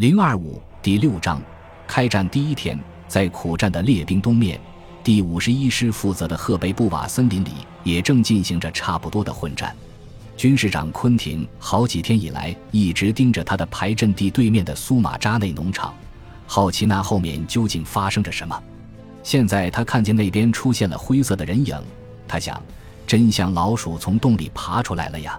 零二五第六章，开战第一天，在苦战的列兵东面，第五十一师负责的赫贝布瓦森林里也正进行着差不多的混战。军事长昆廷好几天以来一直盯着他的排阵地对面的苏马扎内农场，好奇那后面究竟发生着什么。现在他看见那边出现了灰色的人影，他想，真像老鼠从洞里爬出来了呀！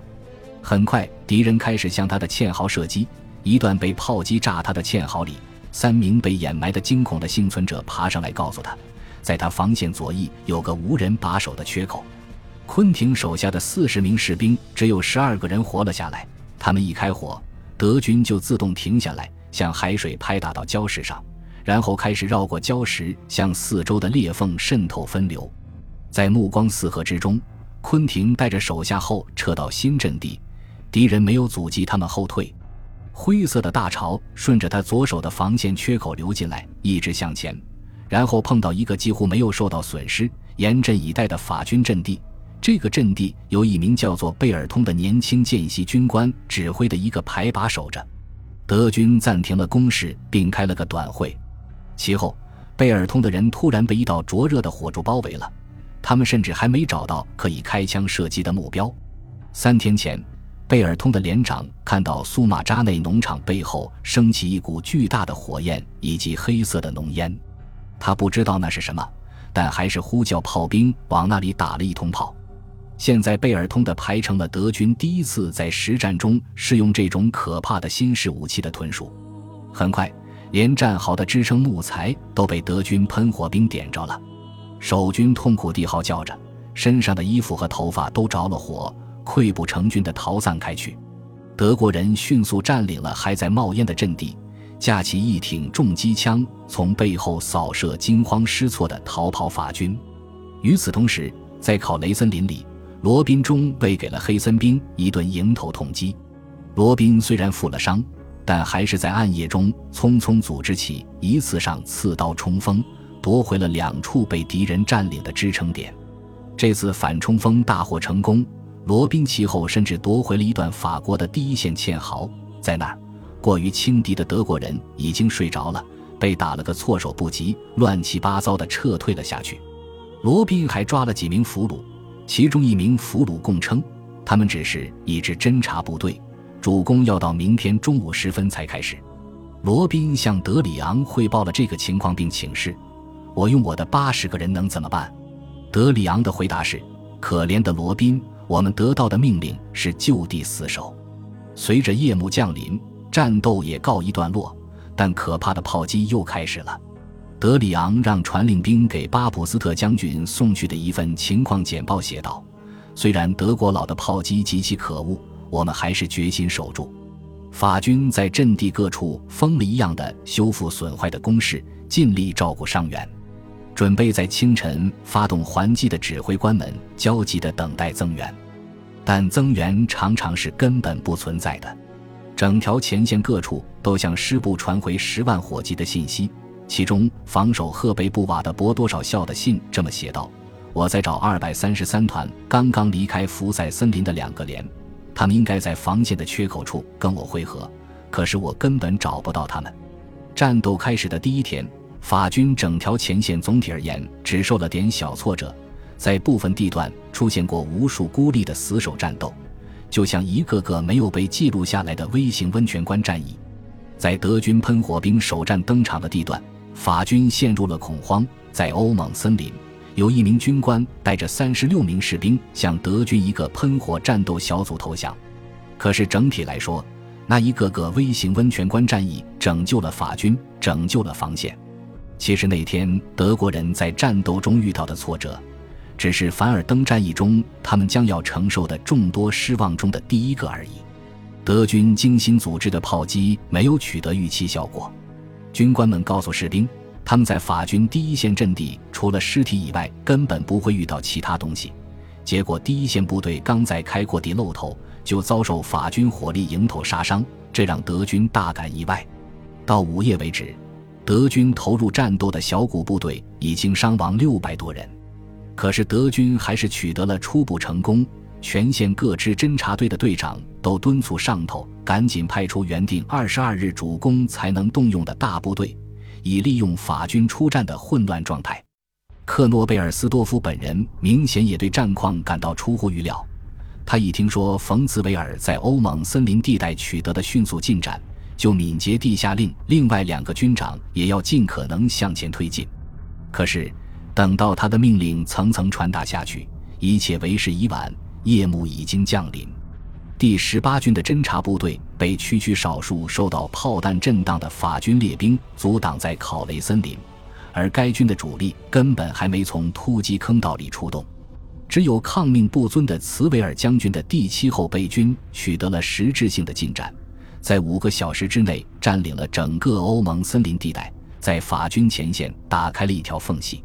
很快，敌人开始向他的堑壕射击。一段被炮击炸塌的堑壕里，三名被掩埋的惊恐的幸存者爬上来，告诉他，在他防线左翼有个无人把守的缺口。昆廷手下的四十名士兵只有十二个人活了下来。他们一开火，德军就自动停下来，向海水拍打到礁石上，然后开始绕过礁石，向四周的裂缝渗透分流。在目光四合之中，昆廷带着手下后撤到新阵地，敌人没有阻击他们后退。灰色的大潮顺着他左手的防线缺口流进来，一直向前，然后碰到一个几乎没有受到损失、严阵以待的法军阵地。这个阵地由一名叫做贝尔通的年轻见习军官指挥的一个排把守着。德军暂停了攻势，并开了个短会。其后，贝尔通的人突然被一道灼热的火柱包围了，他们甚至还没找到可以开枪射击的目标。三天前。贝尔通的连长看到苏马扎内农场背后升起一股巨大的火焰以及黑色的浓烟，他不知道那是什么，但还是呼叫炮兵往那里打了一通炮。现在贝尔通的排成了德军第一次在实战中试用这种可怕的新式武器的屯属。很快，连战壕的支撑木材都被德军喷火兵点着了，守军痛苦地嚎叫着，身上的衣服和头发都着了火。溃不成军的逃散开去，德国人迅速占领了还在冒烟的阵地，架起一挺重机枪，从背后扫射惊慌失措的逃跑法军。与此同时，在考雷森林里，罗宾中喂给了黑森兵一顿迎头痛击。罗宾虽然负了伤，但还是在暗夜中匆匆组织起一次上刺刀冲锋，夺回了两处被敌人占领的支撑点。这次反冲锋大获成功。罗宾其后甚至夺回了一段法国的第一线堑壕，在那儿，过于轻敌的德国人已经睡着了，被打了个措手不及，乱七八糟的撤退了下去。罗宾还抓了几名俘虏，其中一名俘虏供称，他们只是一支侦察部队，主攻要到明天中午时分才开始。罗宾向德里昂汇报了这个情况，并请示：“我用我的八十个人能怎么办？”德里昂的回答是：“可怜的罗宾。”我们得到的命令是就地死守。随着夜幕降临，战斗也告一段落，但可怕的炮击又开始了。德里昂让传令兵给巴普斯特将军送去的一份情况简报写道：“虽然德国佬的炮击极其可恶，我们还是决心守住。法军在阵地各处疯了一样的修复损坏的工事，尽力照顾伤员。”准备在清晨发动还击的指挥官们焦急地等待增援，但增援常常是根本不存在的。整条前线各处都向师部传回十万火急的信息，其中防守赫贝布瓦的博多少校的信这么写道：“我在找二百三十三团刚刚离开福塞森林的两个连，他们应该在防线的缺口处跟我会合，可是我根本找不到他们。”战斗开始的第一天。法军整条前线总体而言只受了点小挫折，在部分地段出现过无数孤立的死守战斗，就像一个个没有被记录下来的微型温泉关战役。在德军喷火兵首战登场的地段，法军陷入了恐慌。在欧蒙森林，有一名军官带着三十六名士兵向德军一个喷火战斗小组投降。可是整体来说，那一个个微型温泉关战役拯救了法军，拯救了防线。其实那天德国人在战斗中遇到的挫折，只是凡尔登战役中他们将要承受的众多失望中的第一个而已。德军精心组织的炮击没有取得预期效果。军官们告诉士兵，他们在法军第一线阵地除了尸体以外，根本不会遇到其他东西。结果第一线部队刚在开阔地露头，就遭受法军火力迎头杀伤，这让德军大感意外。到午夜为止。德军投入战斗的小股部队已经伤亡六百多人，可是德军还是取得了初步成功，全县各支侦察队的队长都敦促上头赶紧派出原定二十二日主攻才能动用的大部队，以利用法军出战的混乱状态。克诺贝尔斯多夫本人明显也对战况感到出乎预料。他一听说冯茨维尔在欧蒙森林地带取得的迅速进展，就敏捷地下令另外两个军长也要尽可能向前推进。可是，等到他的命令层层传达下去，一切为时已晚，夜幕已经降临。第十八军的侦察部队被区区少数受到炮弹震荡的法军列兵阻挡在考雷森林。而该军的主力根本还没从突击坑道里出动，只有抗命不遵的茨维尔将军的第七后备军取得了实质性的进展，在五个小时之内占领了整个欧盟森林地带，在法军前线打开了一条缝隙。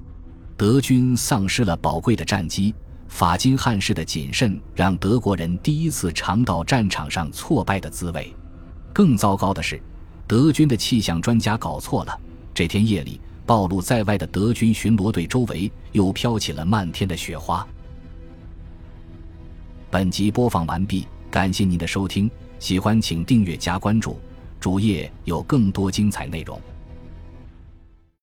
德军丧失了宝贵的战机，法金汉式的谨慎让德国人第一次尝到战场上挫败的滋味。更糟糕的是，德军的气象专家搞错了，这天夜里。暴露在外的德军巡逻队周围又飘起了漫天的雪花。本集播放完毕，感谢您的收听，喜欢请订阅加关注，主页有更多精彩内容。